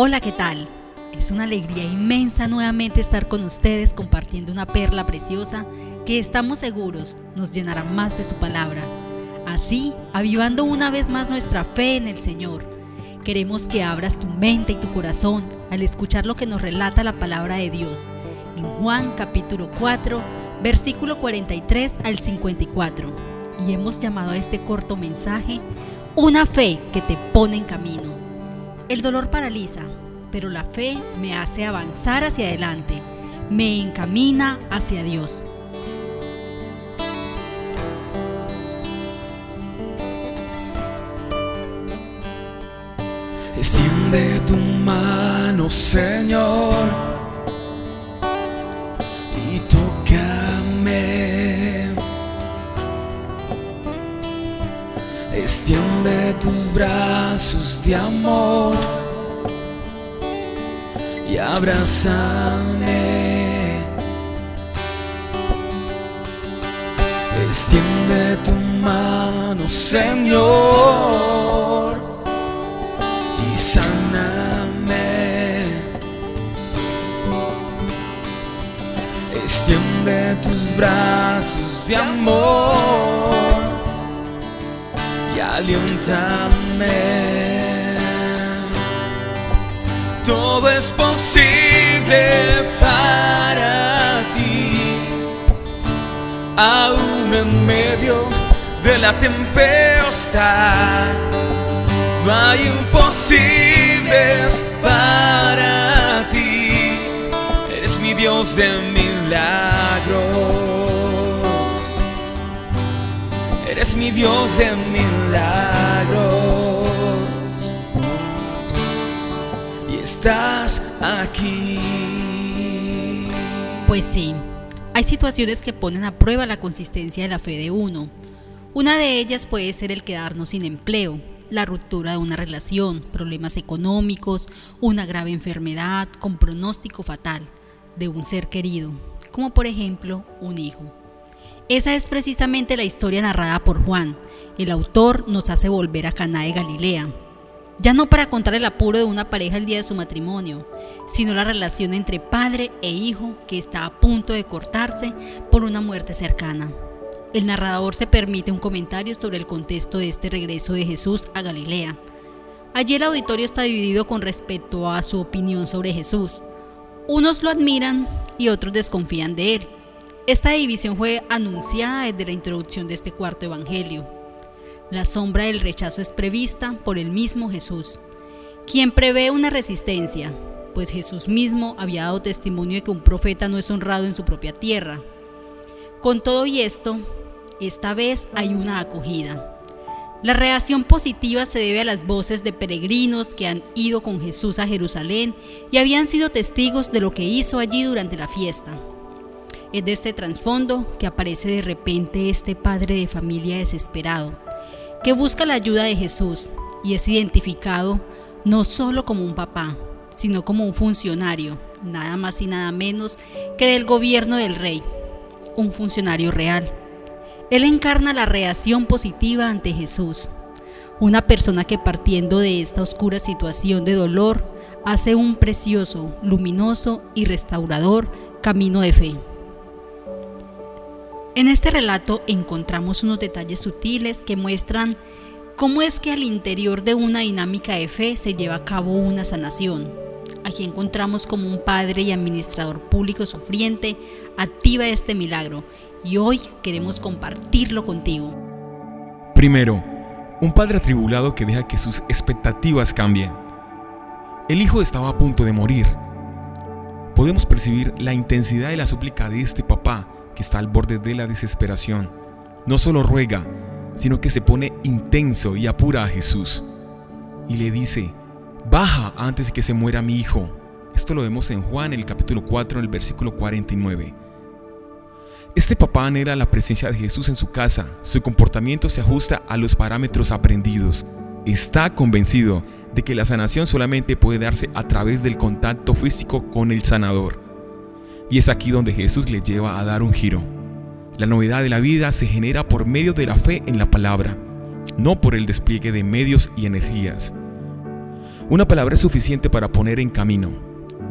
Hola, ¿qué tal? Es una alegría inmensa nuevamente estar con ustedes compartiendo una perla preciosa que estamos seguros nos llenará más de su palabra. Así, avivando una vez más nuestra fe en el Señor. Queremos que abras tu mente y tu corazón al escuchar lo que nos relata la palabra de Dios en Juan capítulo 4, versículo 43 al 54. Y hemos llamado a este corto mensaje Una fe que te pone en camino. El dolor paraliza, pero la fe me hace avanzar hacia adelante, me encamina hacia Dios. Extiende tu mano, Señor, Extiende tus brazos de amor y abrázame. Extiende tu mano, Señor, y sáname. Extiende tus brazos de amor y alientame todo es posible para ti. Aún en medio de la tempestad, no hay imposibles para ti. Eres mi Dios de milagros. Eres mi Dios de milagros. estás aquí. Pues sí, hay situaciones que ponen a prueba la consistencia de la fe de uno. Una de ellas puede ser el quedarnos sin empleo, la ruptura de una relación, problemas económicos, una grave enfermedad con pronóstico fatal de un ser querido, como por ejemplo un hijo. Esa es precisamente la historia narrada por Juan. El autor nos hace volver a Caná de Galilea, ya no para contar el apuro de una pareja el día de su matrimonio, sino la relación entre padre e hijo que está a punto de cortarse por una muerte cercana. El narrador se permite un comentario sobre el contexto de este regreso de Jesús a Galilea. Allí el auditorio está dividido con respecto a su opinión sobre Jesús. Unos lo admiran y otros desconfían de él. Esta división fue anunciada desde la introducción de este cuarto evangelio. La sombra del rechazo es prevista por el mismo Jesús, quien prevé una resistencia, pues Jesús mismo había dado testimonio de que un profeta no es honrado en su propia tierra. Con todo y esto, esta vez hay una acogida. La reacción positiva se debe a las voces de peregrinos que han ido con Jesús a Jerusalén y habían sido testigos de lo que hizo allí durante la fiesta. Es de este trasfondo que aparece de repente este padre de familia desesperado que busca la ayuda de Jesús y es identificado no solo como un papá, sino como un funcionario, nada más y nada menos que del gobierno del rey, un funcionario real. Él encarna la reacción positiva ante Jesús, una persona que partiendo de esta oscura situación de dolor, hace un precioso, luminoso y restaurador camino de fe. En este relato encontramos unos detalles sutiles que muestran cómo es que al interior de una dinámica de fe se lleva a cabo una sanación. Aquí encontramos como un padre y administrador público sufriente activa este milagro y hoy queremos compartirlo contigo. Primero, un padre atribulado que deja que sus expectativas cambien. El hijo estaba a punto de morir. Podemos percibir la intensidad de la súplica de este papá que está al borde de la desesperación, no solo ruega, sino que se pone intenso y apura a Jesús y le dice, baja antes de que se muera mi hijo. Esto lo vemos en Juan, el capítulo 4, en el versículo 49. Este papá anhela la presencia de Jesús en su casa. Su comportamiento se ajusta a los parámetros aprendidos. Está convencido de que la sanación solamente puede darse a través del contacto físico con el sanador. Y es aquí donde Jesús le lleva a dar un giro. La novedad de la vida se genera por medio de la fe en la palabra, no por el despliegue de medios y energías. Una palabra es suficiente para poner en camino.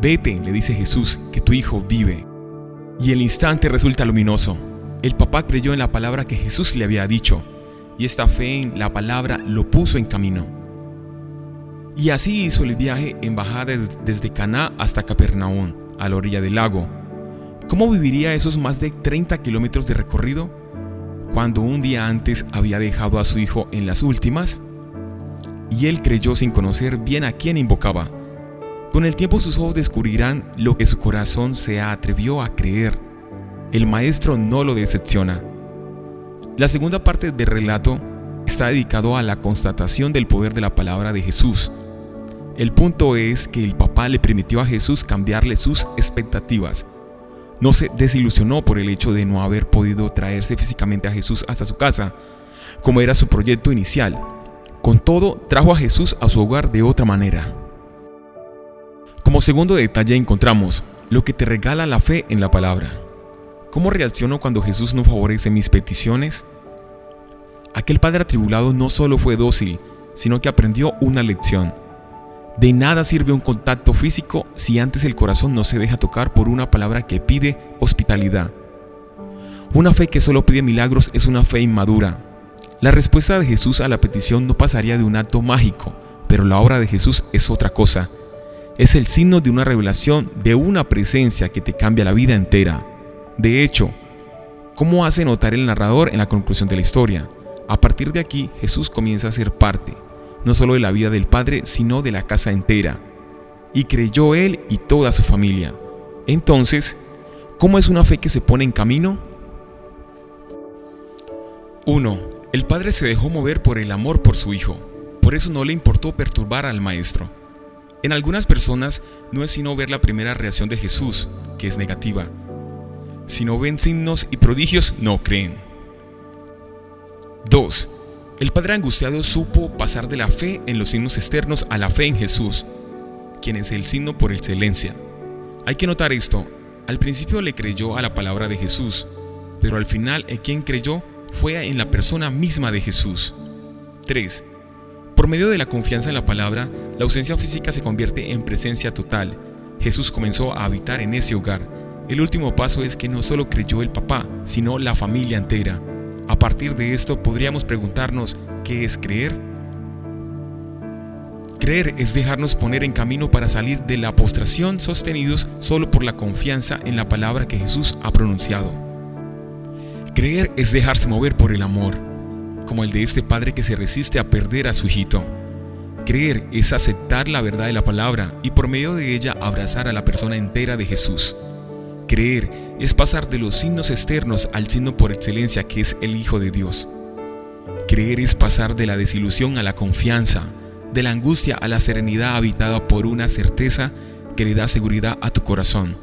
Vete, le dice Jesús, que tu hijo vive. Y el instante resulta luminoso. El papá creyó en la palabra que Jesús le había dicho, y esta fe en la palabra lo puso en camino. Y así hizo el viaje en bajada desde Caná hasta Capernaum, a la orilla del lago. ¿Cómo viviría esos más de 30 kilómetros de recorrido cuando un día antes había dejado a su hijo en las últimas? Y él creyó sin conocer bien a quién invocaba. Con el tiempo sus ojos descubrirán lo que su corazón se atrevió a creer. El maestro no lo decepciona. La segunda parte del relato está dedicado a la constatación del poder de la palabra de Jesús. El punto es que el papá le permitió a Jesús cambiarle sus expectativas. No se desilusionó por el hecho de no haber podido traerse físicamente a Jesús hasta su casa, como era su proyecto inicial. Con todo, trajo a Jesús a su hogar de otra manera. Como segundo detalle encontramos lo que te regala la fe en la palabra. ¿Cómo reacciono cuando Jesús no favorece mis peticiones? Aquel padre atribulado no solo fue dócil, sino que aprendió una lección. De nada sirve un contacto físico si antes el corazón no se deja tocar por una palabra que pide hospitalidad. Una fe que solo pide milagros es una fe inmadura. La respuesta de Jesús a la petición no pasaría de un acto mágico, pero la obra de Jesús es otra cosa. Es el signo de una revelación, de una presencia que te cambia la vida entera. De hecho, ¿cómo hace notar el narrador en la conclusión de la historia? A partir de aquí, Jesús comienza a ser parte, no solo de la vida del Padre, sino de la casa entera. Y creyó él y toda su familia. Entonces, ¿cómo es una fe que se pone en camino? 1. El Padre se dejó mover por el amor por su Hijo. Por eso no le importó perturbar al Maestro. En algunas personas no es sino ver la primera reacción de Jesús, que es negativa, si no ven signos y prodigios, no creen. 2. El padre angustiado supo pasar de la fe en los signos externos a la fe en Jesús, quien es el signo por excelencia. Hay que notar esto. Al principio le creyó a la palabra de Jesús, pero al final el quien creyó fue en la persona misma de Jesús. 3. Por medio de la confianza en la palabra, la ausencia física se convierte en presencia total. Jesús comenzó a habitar en ese hogar el último paso es que no solo creyó el papá, sino la familia entera. A partir de esto podríamos preguntarnos, ¿qué es creer? Creer es dejarnos poner en camino para salir de la postración sostenidos solo por la confianza en la palabra que Jesús ha pronunciado. Creer es dejarse mover por el amor, como el de este padre que se resiste a perder a su hijito. Creer es aceptar la verdad de la palabra y por medio de ella abrazar a la persona entera de Jesús. Creer es pasar de los signos externos al signo por excelencia que es el Hijo de Dios. Creer es pasar de la desilusión a la confianza, de la angustia a la serenidad habitada por una certeza que le da seguridad a tu corazón.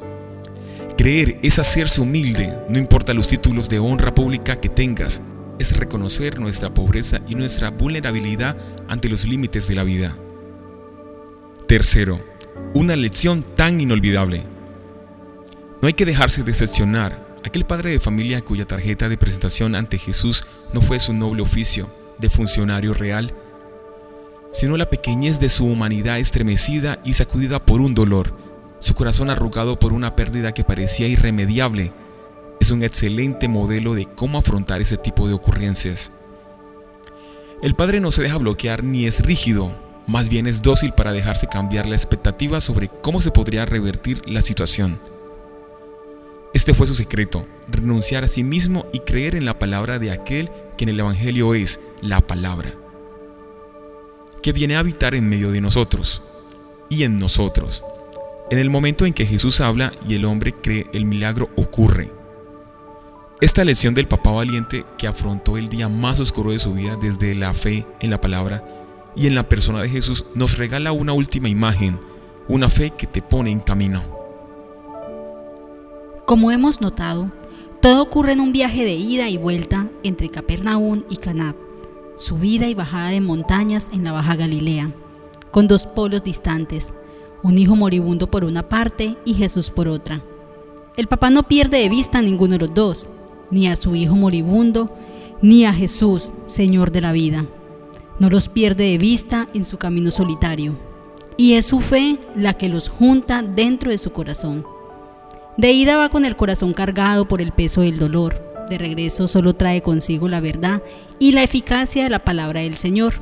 Creer es hacerse humilde, no importa los títulos de honra pública que tengas, es reconocer nuestra pobreza y nuestra vulnerabilidad ante los límites de la vida. Tercero, una lección tan inolvidable. No hay que dejarse decepcionar. Aquel padre de familia cuya tarjeta de presentación ante Jesús no fue su noble oficio de funcionario real, sino la pequeñez de su humanidad estremecida y sacudida por un dolor, su corazón arrugado por una pérdida que parecía irremediable, es un excelente modelo de cómo afrontar ese tipo de ocurrencias. El padre no se deja bloquear ni es rígido, más bien es dócil para dejarse cambiar la expectativa sobre cómo se podría revertir la situación. Este fue su secreto, renunciar a sí mismo y creer en la palabra de aquel que en el Evangelio es la palabra, que viene a habitar en medio de nosotros y en nosotros. En el momento en que Jesús habla y el hombre cree, el milagro ocurre. Esta lección del papá valiente que afrontó el día más oscuro de su vida desde la fe en la palabra y en la persona de Jesús nos regala una última imagen, una fe que te pone en camino. Como hemos notado, todo ocurre en un viaje de ida y vuelta entre Capernaum y Caná, subida y bajada de montañas en la Baja Galilea, con dos polos distantes, un hijo moribundo por una parte y Jesús por otra. El papá no pierde de vista a ninguno de los dos, ni a su hijo moribundo, ni a Jesús, Señor de la vida. No los pierde de vista en su camino solitario. y es su fe la que los junta dentro de su corazón. De ida va con el corazón cargado por el peso del dolor, de regreso solo trae consigo la verdad y la eficacia de la palabra del Señor.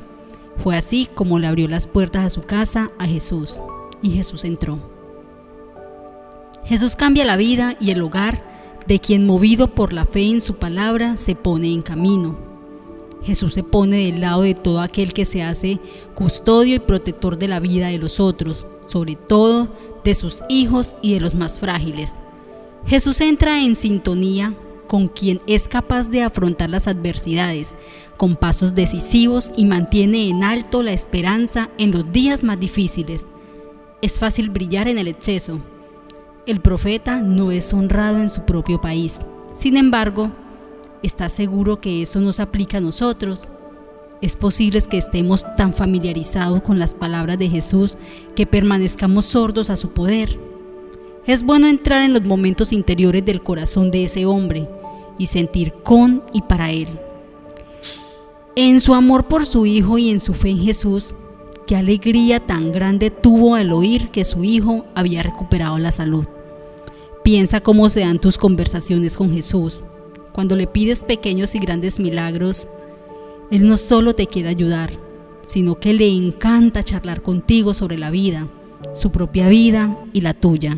Fue así como le abrió las puertas a su casa a Jesús, y Jesús entró. Jesús cambia la vida y el hogar de quien movido por la fe en su palabra se pone en camino. Jesús se pone del lado de todo aquel que se hace custodio y protector de la vida de los otros, sobre todo de sus hijos y de los más frágiles. Jesús entra en sintonía con quien es capaz de afrontar las adversidades con pasos decisivos y mantiene en alto la esperanza en los días más difíciles. Es fácil brillar en el exceso. El profeta no es honrado en su propio país. Sin embargo, ¿está seguro que eso nos aplica a nosotros? Es posible que estemos tan familiarizados con las palabras de Jesús que permanezcamos sordos a su poder. Es bueno entrar en los momentos interiores del corazón de ese hombre y sentir con y para Él. En su amor por su Hijo y en su fe en Jesús, qué alegría tan grande tuvo al oír que su Hijo había recuperado la salud. Piensa cómo se dan tus conversaciones con Jesús. Cuando le pides pequeños y grandes milagros, Él no solo te quiere ayudar, sino que le encanta charlar contigo sobre la vida, su propia vida y la tuya.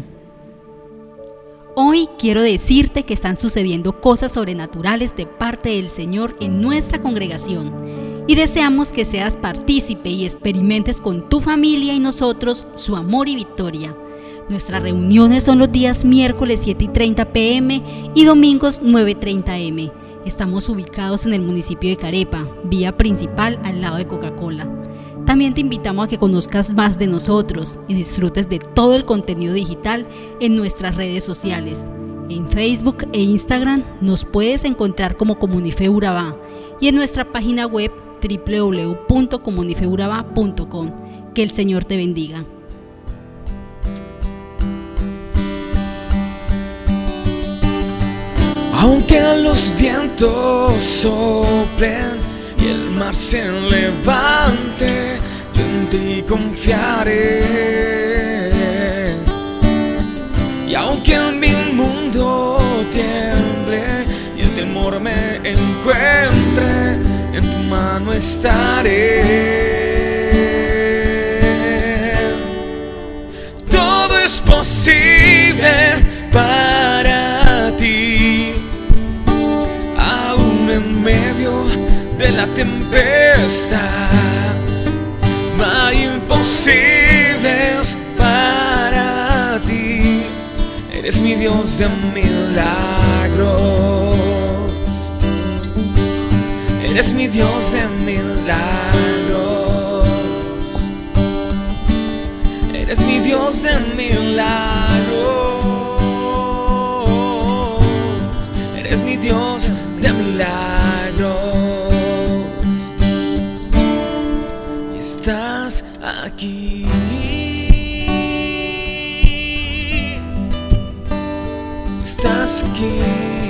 Hoy quiero decirte que están sucediendo cosas sobrenaturales de parte del Señor en nuestra congregación y deseamos que seas partícipe y experimentes con tu familia y nosotros su amor y victoria. Nuestras reuniones son los días miércoles 7 y 30 pm y domingos 9.30 m. Estamos ubicados en el municipio de Carepa, vía principal al lado de Coca-Cola. También te invitamos a que conozcas más de nosotros y disfrutes de todo el contenido digital en nuestras redes sociales. En Facebook e Instagram nos puedes encontrar como Comunife Urabá y en nuestra página web www.comunifeurabá.com. Que el Señor te bendiga. Aunque los vientos soplen y el mar se levante, en ti confiaré. Y aunque mi mundo tiemble y el temor me encuentre, en tu mano estaré. Todo es posible para tempestad. No hay imposibles para ti. Eres mi Dios de milagros. Eres mi Dios de milagros. Eres mi Dios de milagros. Estás aquí. Estás aquí.